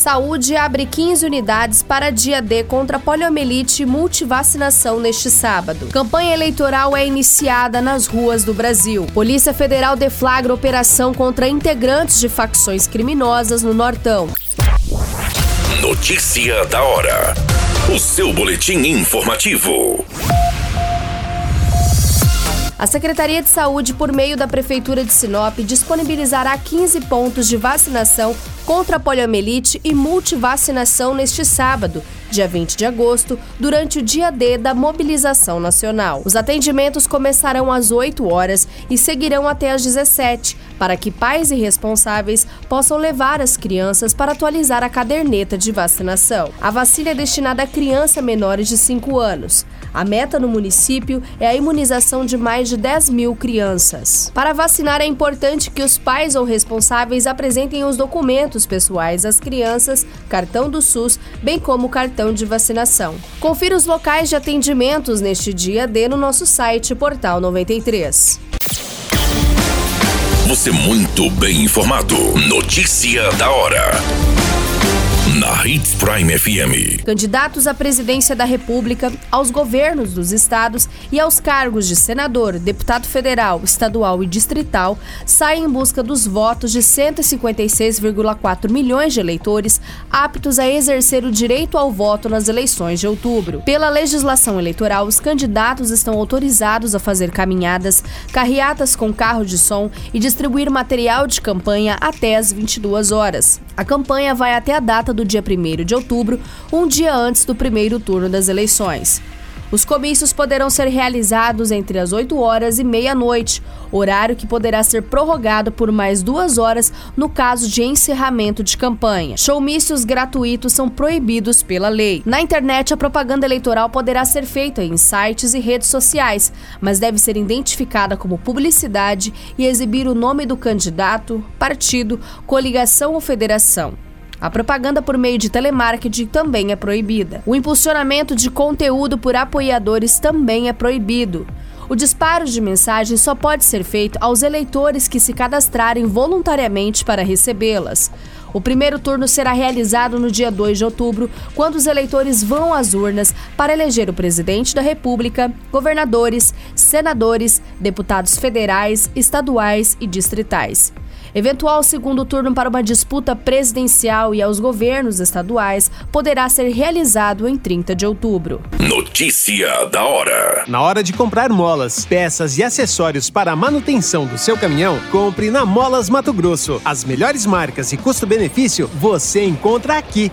Saúde abre 15 unidades para dia D contra poliomielite e multivacinação neste sábado. Campanha eleitoral é iniciada nas ruas do Brasil. Polícia Federal deflagra operação contra integrantes de facções criminosas no Nortão. Notícia da hora. O seu boletim informativo. A Secretaria de Saúde, por meio da Prefeitura de Sinop, disponibilizará 15 pontos de vacinação contra a poliomielite e multivacinação neste sábado, dia 20 de agosto, durante o dia D da mobilização nacional. Os atendimentos começarão às 8 horas e seguirão até às 17, para que pais e responsáveis possam levar as crianças para atualizar a caderneta de vacinação. A vacina é destinada a crianças menores de 5 anos. A meta no município é a imunização de mais de 10 mil crianças. Para vacinar, é importante que os pais ou responsáveis apresentem os documentos pessoais às crianças, cartão do SUS, bem como cartão de vacinação. Confira os locais de atendimentos neste dia D no nosso site Portal 93. Você muito bem informado. Notícia da hora na Hits Prime FM. Candidatos à presidência da República, aos governos dos estados e aos cargos de senador, deputado federal, estadual e distrital saem em busca dos votos de 156,4 milhões de eleitores aptos a exercer o direito ao voto nas eleições de outubro. Pela legislação eleitoral, os candidatos estão autorizados a fazer caminhadas, carreatas com carro de som e distribuir material de campanha até as 22 horas. A campanha vai até a data do do dia 1 de outubro, um dia antes do primeiro turno das eleições. Os comícios poderão ser realizados entre as 8 horas e meia-noite, horário que poderá ser prorrogado por mais duas horas no caso de encerramento de campanha. Showmícios gratuitos são proibidos pela lei. Na internet, a propaganda eleitoral poderá ser feita em sites e redes sociais, mas deve ser identificada como publicidade e exibir o nome do candidato, partido, coligação ou federação. A propaganda por meio de telemarketing também é proibida. O impulsionamento de conteúdo por apoiadores também é proibido. O disparo de mensagens só pode ser feito aos eleitores que se cadastrarem voluntariamente para recebê-las. O primeiro turno será realizado no dia 2 de outubro, quando os eleitores vão às urnas para eleger o presidente da República, governadores, senadores, deputados federais, estaduais e distritais. Eventual segundo turno para uma disputa presidencial e aos governos estaduais poderá ser realizado em 30 de outubro. Notícia da hora. Na hora de comprar molas, peças e acessórios para a manutenção do seu caminhão, compre na Molas Mato Grosso. As melhores marcas e custo-benefício você encontra aqui.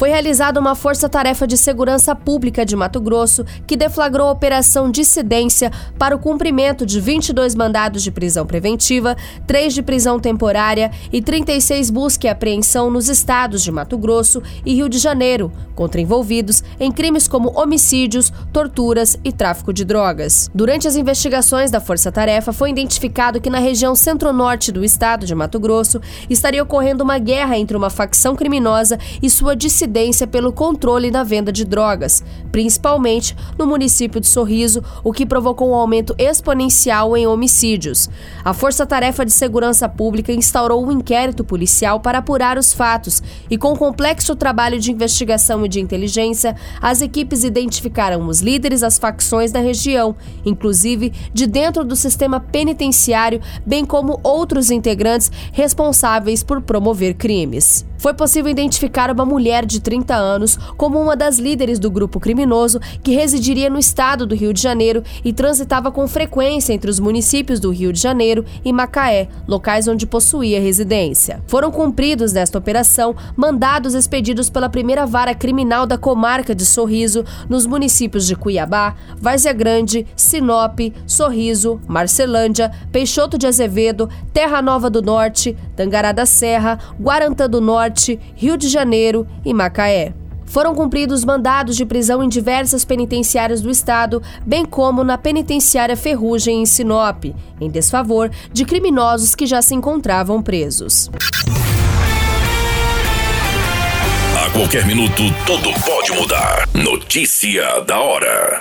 foi realizada uma força-tarefa de segurança pública de Mato Grosso que deflagrou a Operação Dissidência para o cumprimento de 22 mandados de prisão preventiva, 3 de prisão temporária e 36 busca e apreensão nos estados de Mato Grosso e Rio de Janeiro, contra envolvidos em crimes como homicídios, torturas e tráfico de drogas. Durante as investigações da força-tarefa, foi identificado que na região centro-norte do estado de Mato Grosso estaria ocorrendo uma guerra entre uma facção criminosa e sua dissidência reincidência pelo controle na venda de drogas, principalmente no município de Sorriso, o que provocou um aumento exponencial em homicídios. A Força Tarefa de Segurança Pública instaurou um inquérito policial para apurar os fatos e, com complexo trabalho de investigação e de inteligência, as equipes identificaram os líderes das facções da região, inclusive de dentro do sistema penitenciário, bem como outros integrantes responsáveis por promover crimes. Foi possível identificar uma mulher de 30 anos como uma das líderes do grupo criminoso que residiria no estado do Rio de Janeiro e transitava com frequência entre os municípios do Rio de Janeiro e Macaé, locais onde possuía residência. Foram cumpridos nesta operação mandados expedidos pela primeira vara criminal da comarca de Sorriso nos municípios de Cuiabá, Várzea Grande, Sinop, Sorriso, Marcelândia, Peixoto de Azevedo, Terra Nova do Norte, Tangará da Serra, Guarantã do Norte, Norte, Rio de Janeiro e Macaé. Foram cumpridos mandados de prisão em diversas penitenciárias do estado, bem como na penitenciária Ferrugem em Sinop, em desfavor de criminosos que já se encontravam presos. A qualquer minuto, tudo pode mudar. Notícia da hora.